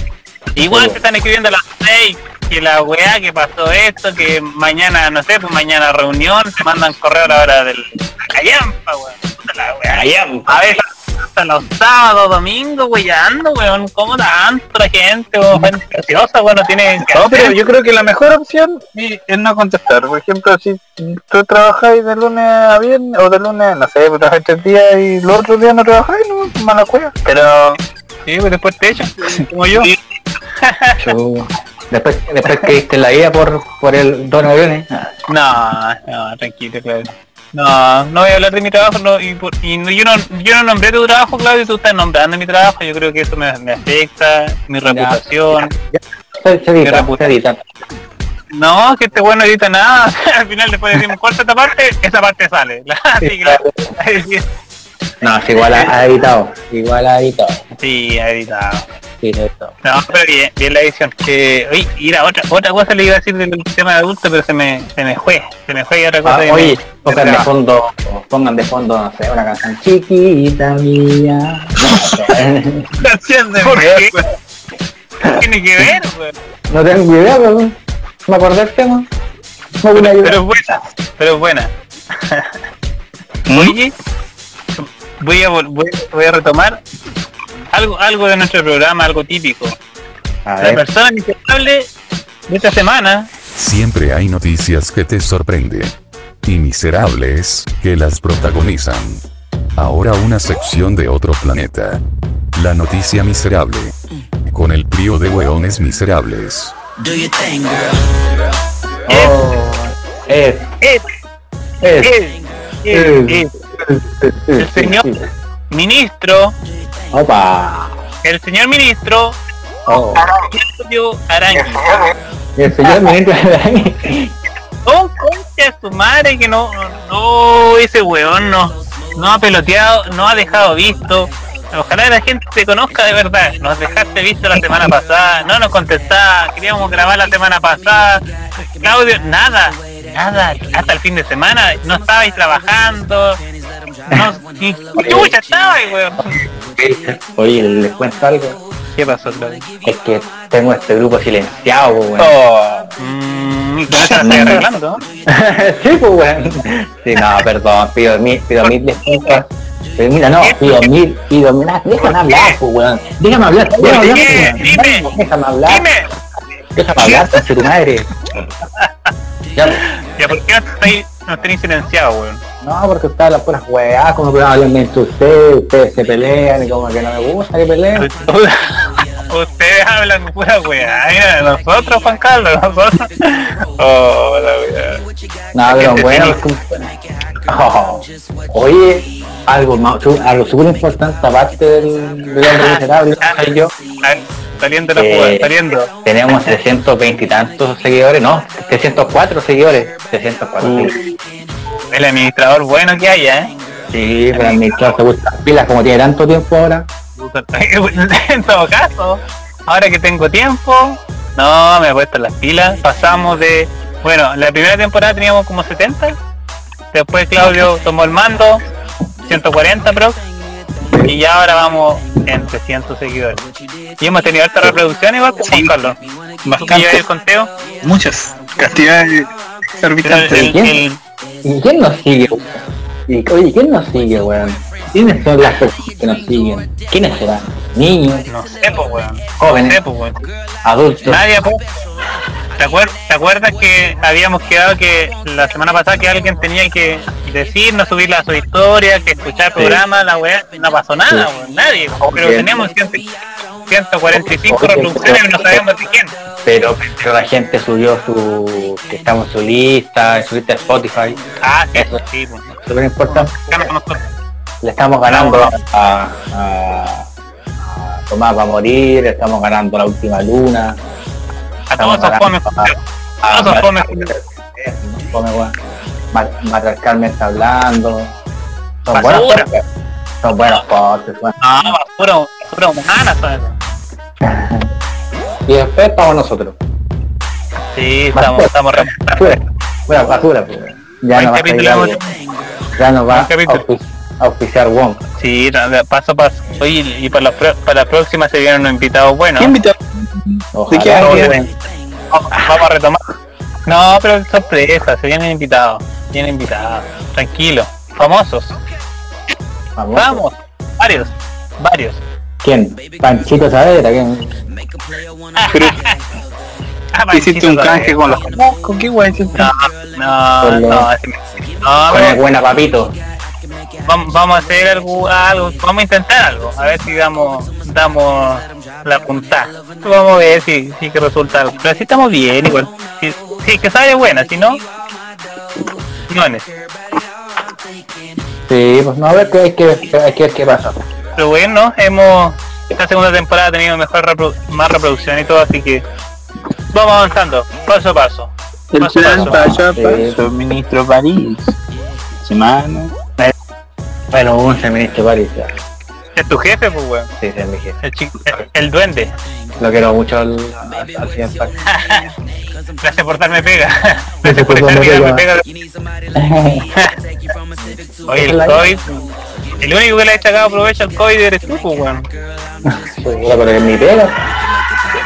Igual Sí. te están escribiendo a las 6, que la weá, que pasó esto, que mañana, no sé, pues mañana reunión, te mandan correo a la hora del callampa, weón. La weá. A veces hasta los sábados, domingos, weyando, weón. ¿Cómo tanto la gente, weón? Gente preciosa, weón, no tiene que No, pero hacer. yo creo que la mejor opción es no contestar. Por ejemplo, si tú trabajáis de lunes a viernes, o de lunes, no sé, pues trabajáis tres días y los otros días no trabajáis, no, mala cueva. Pero Sí, pues después te echan, como yo. Después, después que diste la vida por, por el don aviones. No, no, tranquilo, Claudio. No, no voy a hablar de mi trabajo, no, y, por- y no- yo, no, yo no nombré tu trabajo, Claudio, tú estás nombrando mi trabajo, yo creo que eso me, me afecta, mi reputación. Se edita, reputa- se edita. No, que este bueno no edita nada, (laughs) al final después decimos corta esta parte, esa parte sale. (laughs) (laughs) No, es igual ha, ha editado. Igual ha editado. Sí, editado. Sí, esto. No, pero bien, bien la edición. Que, oye, y era otra, otra cosa le iba a decir del tema de adulto, pero se me, se me fue. Se me fue y otra cosa. Ah, oye, me- pongan de fondo, pongan de fondo, no sé, una canción chiquita mía. (laughs) Canción de ¿Por qué? Tiene que ver, weón. no tengo idea, pero me acordé del tema. No ayudar. Pero es buena, pero es buena. Oye, voy a, vol- voy, voy a retomar algo, algo de nuestro programa, algo típico. A La ver, persona miserable de esta semana Siempre hay noticias que te sorprenden. Y miserables, que las protagonizan. Ahora una sección de otro planeta. La noticia miserable. Con el trío de hueones miserables. Do your thing, girl. oh, es, es, es, es, es, es el señor. ministro, Opa. el señor ministro Oh. Claudio Arangui. El señor ministro la Oh, concha su madre que no, no, ese weón no, no ha peloteado, no ha dejado visto. Ojalá la gente te conozca de verdad. Nos dejaste visto la semana pasada, no nos contestaba, queríamos grabar la semana pasada. Claudio, nada, nada, hasta el fin de semana, no estabais trabajando. No, ni chucha estaba ahí, weón. Oye, les cuento algo. ¿Qué pasó, Claudio? Es que tengo este grupo silenciado, pues, weón. Oh, mm, con eso la estoy arreglando. ¿no? (laughs) sí, pues, weón. Sí, no, perdón, pido mil, pido mil disculpas. Pero mira, no, pido mil, pido mil, déjame hablar, pues, weón. Déjame hablar, déjame hablar, Dime, pues, dime. weón. Déjame hablar, Dime, déjame hablar, con tu madre. (laughs) Ya, ¿por qué no estáis, no tenéis silenciado, weón? No, porque ustedes las puras weas, como que hablan entre ustedes, ustedes se pelean y como que no me gusta que peleen. (laughs) Ustedes hablan pura weá, mira, nosotros, Juan Carlos, nosotros. (laughs) Oh, la weá. No, pero bueno, Oh, oye, algo más, algo súper importante aparte del, del hombre miserable, soy yo. Ah, Saliendo la Eh, jugada, saliendo. Tenemos 320 y tantos seguidores, no, 304 seguidores, 304. Uh. sí. El administrador bueno que haya, ¿eh? Sí, pero administrar se gusta las pilas como tiene tanto tiempo ahora. (laughs) en todo caso, ahora que tengo tiempo, no, me he puesto las pilas. Pasamos de, bueno, la primera temporada teníamos como 70, después Claudio tomó el mando, 140 pro, y ya ahora vamos en 300 seguidores. Y hemos tenido alta reproducción igual que Juan Sí. Carlos. ¿Tú que Bastante. el conteo? Muchas. Cantidades el, exorbitantes. el- ¿Quién? el- ¿Y quién nos sigue? weón? Y, oye, ¿quién nos sigue, weón? ¿Quiénes son las personas que nos siguen? ¿Quiénes serán? Niños, no sé, weón. No jóvenes, sé, pues, weón. adultos. Nadie, pues. ¿Te, acuer- ¿Te acuerdas que habíamos quedado que la semana pasada que alguien tenía que decirnos, subir a su historia, que escuchar el programa, la weá? No pasó nada, Sí. weón, nadie. Pero Bien. teníamos 100 145 Oye, reproducciones y no sabíamos de quién. Pero, pero la gente subió su... que estamos en su lista, en su lista de Spotify. Ah, sí, Eso. sí, pues. Súper importante. Le estamos ganando a, a, a Tomás va a morir, le estamos ganando la última luna. A todos esos fomes, a, todos esos fomes. Fome, weón. Mar- Matriarcal me está hablando. Son Basura. Son buenos podcasts, weón. No, basura, basura humana, ¿sabes? Y después estamos nosotros. Sí, estamos, estamos remontando. Basura. Bueno, basura, pues. Ya no va a capítulo salir hemos algo. Ya nos va a auspiciar Wong. Sí, no, de paso a paso. Oye, y para la, para la próxima se vienen unos invitados buenos. ¿Qué invitado? Ojalá qué hablan? Vamos vamos a retomar. No, pero sorpresa, se vienen invitados. Vienen invitados. Tranquilo. Famosos. Vamos. Vamos. Varios. Varios. ¿Quién? Panchito Saavedra, ¿quién? (laughs) Ah, Hiciste un canje con los conozco, qué guay. No, no, Con los- no. No, Con el buena papito. vamos, vamos a hacer algo, algo, vamos a intentar algo, a ver si damos, damos la punta. Vamos a ver si, si que resulta algo. Pero si estamos bien igual. Si, si que sale buena, si no, no es. Sí, pues no, a ver qué hay que ver, hay que ver qué pasa. Pero bueno, hemos esta segunda temporada ha tenido mejor reprodu- más reproducción y todo, así que vamos avanzando, paso a paso. El Paso plan paso. paso a paso, ministro París. Semana. Bueno, un feminista París. ya. Es tu jefe, pues, weón. Sí, es mi jefe. El, chico- el, el duende. Lo quiero mucho al, al, al señor París. Gracias por darme pega. (laughs) Gracias por darme pega. pega. (laughs) Oye, el COVID. El único que le ha sacado provecho al COVID eres tú, pues, weón. Seguro, (laughs) pero es mi pega.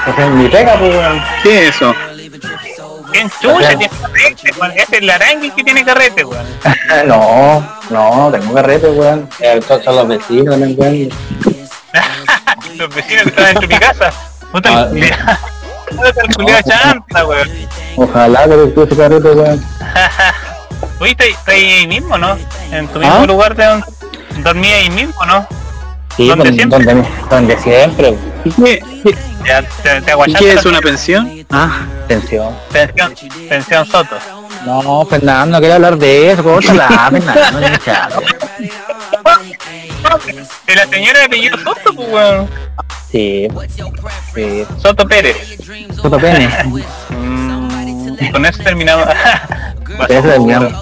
Esa es mi pega, pues, weón. ¿Qué es eso? ¿Quién chucha tiene carrete, weón? Ese es el arangui que tiene carrete, weón. (laughs) No, no, tengo carrete, weón. Eh, Son los vecinos también, weón. (laughs) Los vecinos que estaban dentro de mi casa. Puta Ah, el (laughs) chanta, weón. Ojalá que tú ese carrete, weón. Oye, ¿estás estás ahí mismo, no? En tu ¿Ah? mismo lugar de donde dormí ahí mismo, ¿no? Sí, ¿Donde donde, siempre? donde, donde siempre. ¿Y qué, te, te y qué es una pensión? Ah, Atención. pensión, pensión Soto. No, Fernando, no quiero hablar de eso, córtala, Fernando, no. (laughs) De la señora de apellido Soto, pues, weón. Sí, sí. Soto Pérez. Puto pene. Mm, con eso terminamos. (laughs) Con eso terminamos.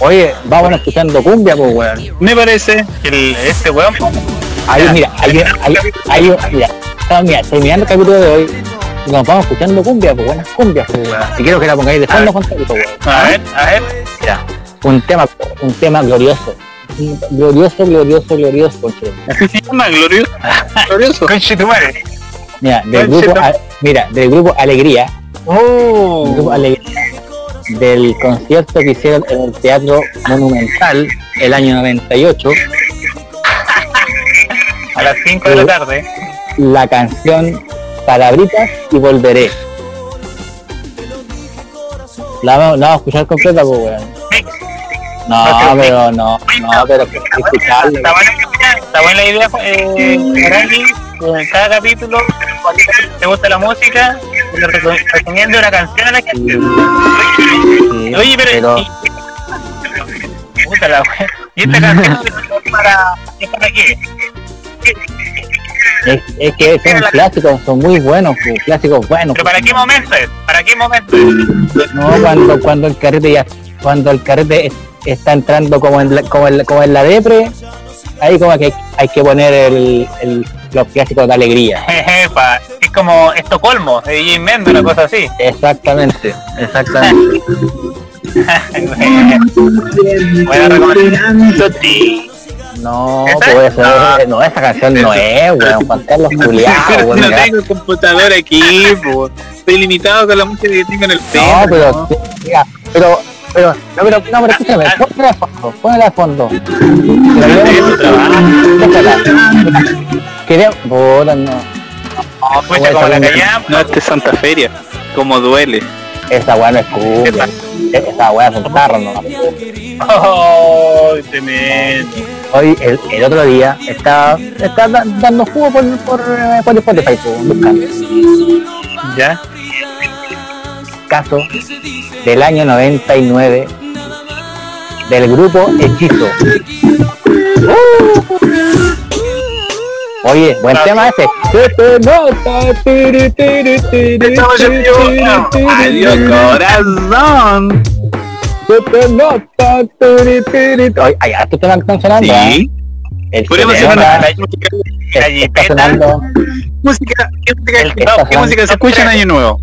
Oye, vamos escuchando cumbia, pues, weón. me parece. El, este weón. Ahí, mira, ahí, ahí, ahí, mira, estamos, mira, terminando el capítulo de hoy, nos vamos escuchando cumbia, pues buenas cumbias, pues. Si quiero que la pongáis de fondo, Juan Carlos, weón. A ver, a ver. Mira, un tema, un tema glorioso. Glorioso, glorioso, glorioso, conche. Se llama, glorioso. (laughs) Glorioso. Conche tu madre. Mira, del grupo, A- mira, del grupo Alegría, Oh. del grupo Alegría, del concierto que hicieron en el Teatro Monumental el año 98, A las 5 de la tarde. la canción Palabritas y Volveré. La vamos, la vamos a escuchar completa, pues, weón. No, pero no, no, pero que escucharla. Está buena, la idea, está buena la idea, eh, en cada capítulo, te gusta la música, le reco- recomiendo una canción a la gente. Sí, Oye, pero... y- Puta la wea. ¿Y esta canción (laughs) es para, es para qué? Es, es que son clásicos, son muy buenos, pues, clásicos buenos. ¿Pero para qué momento es? ¿Para qué momento es? No, cuando, cuando el carrete ya, cuando el carrete es- está entrando como en la, como en, la- como en la depre, ahí como que hay, que poner el, el- los clásicos de alegría. (laughs) Jeje, pa- es como Estocolmo, de DJ Mendo, una cosa así. Exactamente, exactamente. (laughs) Buena recomendación. No, ¿Esa? puede ser, no, esa canción no es, weón, (laughs) Juan Carlos Julián, no tengo computador aquí, po. Estoy limitado con la música que tengo en el No, teléfono. pero, mira, pero, pero, no, pero, no, pero escúchame, ponela de fondo, ponela de fondo. Queremos, puta, no. Pues como la callamos. No, este es Santa Feria. Como duele. Esa weá no es cumbia. Esa weá es un tarro, ¿no? Oh, tremendo. Hoy, el, el otro día, estaba, estaba da- dando jugo por, por, eh, por Spotify, buscando. ¿Ya? Caso del año 99 del grupo Hechizo. Oye, buen tema este. Se te nota, tiri, tiri, tiri, Estamos en tiri, vivo. tiri, Adiós, corazón. Te nota, tiri, tiri. Que están sonando, ¿eh? Sí. El hacer música. sonando. música ¿Qué música, El qué top, música se escucha en. Año Nuevo?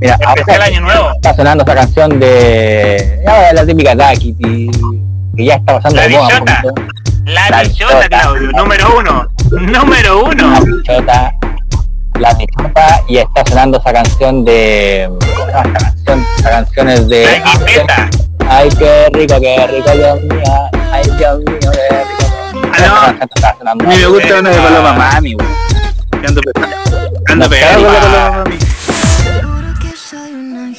Mira, ahora Año Nuevo. está sonando esa canción de ya, la típica Taki que ya está pasando La de moda. La La bichota, bichota. Claudio. Número uno. Número la uno. bichota, la bichota y está sonando esa canción de ¿cómo se llama esta canción? Esa canción es de. Ay qué rico, qué rico Dios mío, ay Dios mío, qué rico. Ah, no. Esa está sonando. A mí me gusta una de Ah. Paloma Mami, güey. Ando pegado. Ando pegado con la ah. Paloma Mami.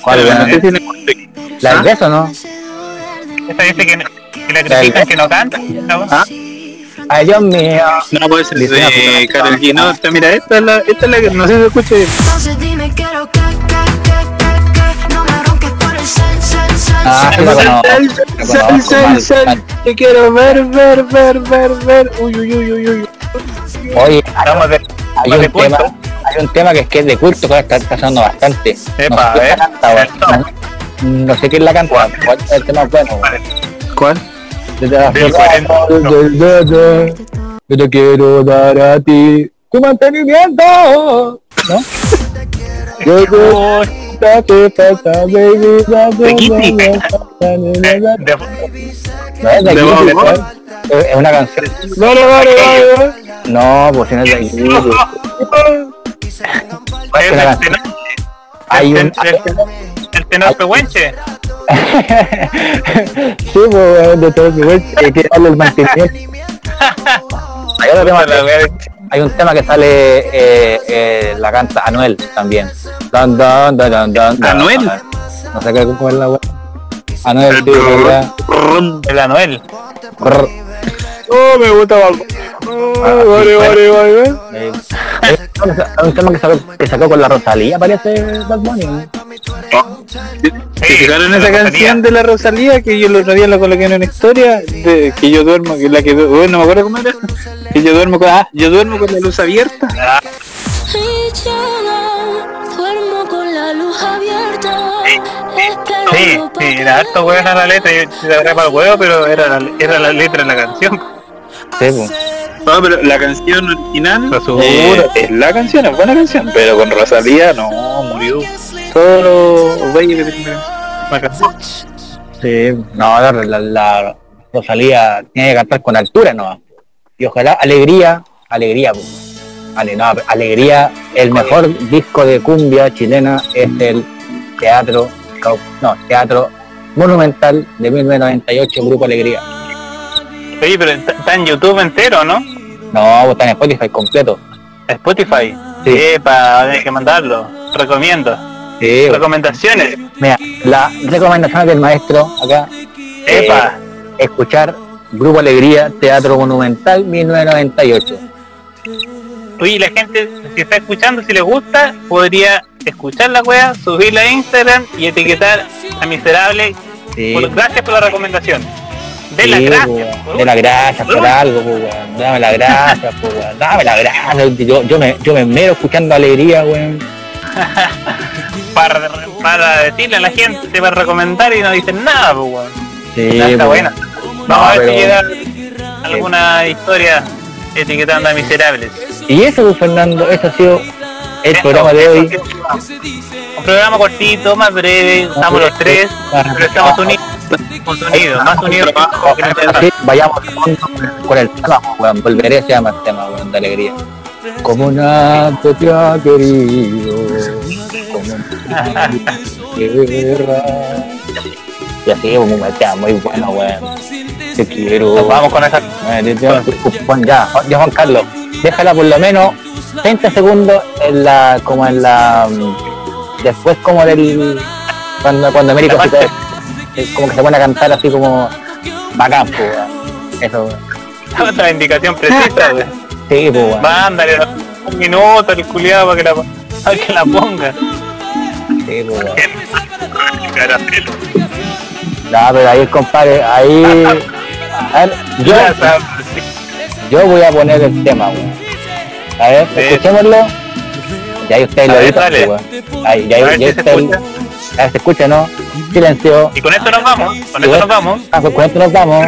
¿Cuál, no sé si ¿La de eso no? Esta dice que, que la critican que no canta. ¿no? ¿Ah? Ay Dios mío. No, puede ser Dice de Karol G. No, esta- mira, esta es la, esta es la que no sé si se escucha bien. Entonces dime quiero que, que, que, que, que No me ronques por el sal, sal, sal, Ah, sal. sí, la Sal, conozco. sal. Te quiero ver, ver, ver, ver, ver. Uy, uy, uy, uy, uy. Oye, de, hay un tema, culto. hay un tema que es que es de culto que está, sonando bastante. Epa, No sé canta, top. no sé quién la canta, cuál es el tema bueno. ¿Cuál? Desde la Del ciudad, 40. del dedo, Yo te quiero dar a ti tu mantenimiento, ¿no? Yo te te pasa, baby, da- De Kitty. No De- es una canción. Vale, vale, vale. No, pues si no es de Kitty. Hay un... el, tenor pehuenche. Sí, pues, de todo que hay que darle el mantenimiento. Hay otro tema, de- hay un tema que sale, eh, eh, la canta Anuel también. Dun, dun, dun. ¿Anuel? No sé qué cómo es la wea. Anuel, sí, ¿verdad? El Anuel. Brr. Oh, me gusta Bad Bunny. Oh, vale, vale, vale. Eh, Hay un tema que sacó, que sacó con la Rosalía, parece Bad Bunny. ¿no? ¿Se fijaron esa canción de la Rosalía que yo el otro día la coloqué en una historia de que yo duermo, que la que du- oh, no me acuerdo cómo era, que yo duermo con ah, yo duermo con la luz abierta. Y yo no duermo con la luz abierta. Espero Sí, pa' sí, era harto hueá la letra, yo se para el huevo, pero era la, era la letra de la canción. No, pero la canción original eh, es la canción, es buena canción, pero con Rosalía no, murió. Solo. Sí, no, la, la, la Rosalía tiene que cantar con altura, ¿no? Y ojalá, alegría, alegría, pues. Ale- no, alegría, el mejor disco de cumbia chilena es el Teatro, no, Teatro Monumental de 1998, Grupo Alegría. Oye, pero está en YouTube entero, ¿no? No, está en Spotify completo. Spotify. Sí. Epa, hay que mandarlo. Recomiendo. Sí. Recomendaciones. mira, la recomendación del maestro acá, Epa. escuchar Grupo Alegría, Teatro Monumental 1998. Oye, la gente, si está escuchando, si les gusta, podría escuchar la wea, subirla a Instagram y etiquetar a Miserable. Sí. Por- gracias por la recomendación. De po, por de las último. gracias por algo, po, weón. Dame las gracias, po, weón. Dame las gracias. Yo, yo me, yo me mero escuchando alegría, weón. (laughs) Para, para decirle a la gente, para recomendar y no dicen nada, pues weón. Sí, Está- está po. buena. Vamos a ver pero- si llega alguna historia etiquetando a miserables. Y eso, pues, Fernando, eso ha sido el Eso, programa de hoy. Un programa cortito, más breve, estamos los tres, pero estamos unidos. Unidos, más la verdad. Así, vayamos con el tema, po, weón. Volveré se llama el tema, weón, de alegría. Como nadie te ha querido, como tierra. Y así, un tema muy bueno, weón. Te quiero. Nos vamos con esa. Juan, ya, ya Juan Carlos, déjala por lo menos 30 segundos en la, como en la, mm, después como del, cuando, cuando América como que se pone a cantar así como bacán, pues, eso, weón. Otra indicación precisa, weón. (laughs) sí, pues, weón. Mándale un minuto al culiado para que la, para que la ponga. sí, pues, weón. Ya, pero ahí, compadre, ahí, (laughs) a ver, yo, yo voy a poner el tema, weón. A ver, escuchémoslo. Ya ahí ustedes lo pues, weón. Ahí, ya, A ver ya si se ustedes- escucha. A ver, se escucha, ¿no? Silencio. Y con esto nos vamos, con esto nos vamos. Ah, pues con esto nos vamos.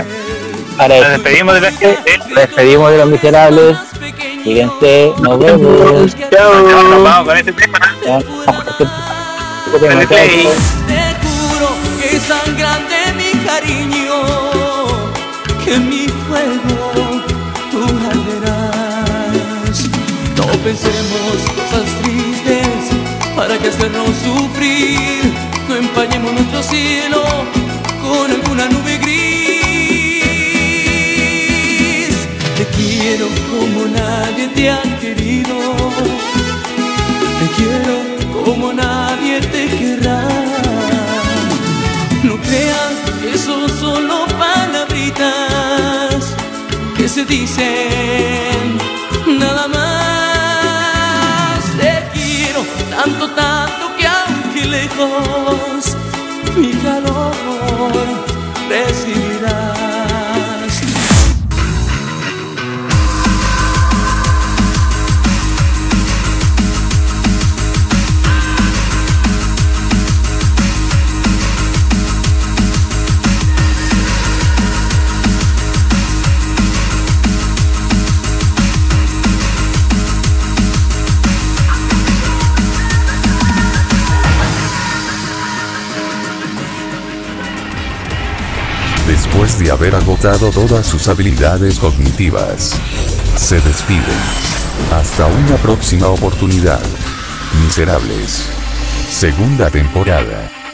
Ahora Nos despedimos de la gente. nos despedimos de los miserables. Fíjense, nos vemos. Nos vamos con este tema. Ya, Dale play. Te juro que es tan grande mi cariño que mi fuego tú arderás. No pensemos cosas tristes para que hacernos sufrir. No empañemos nuestro cielo con alguna nube gris. Te quiero como nadie te ha querido. Te quiero como nadie te querrá. No creas que son solo palabritas que se dicen nada más. Te quiero tanto, tanto lejos mi calor recibirás. De haber agotado todas sus habilidades cognitivas. Se despiden. Hasta una próxima oportunidad. Miserables. Segunda temporada.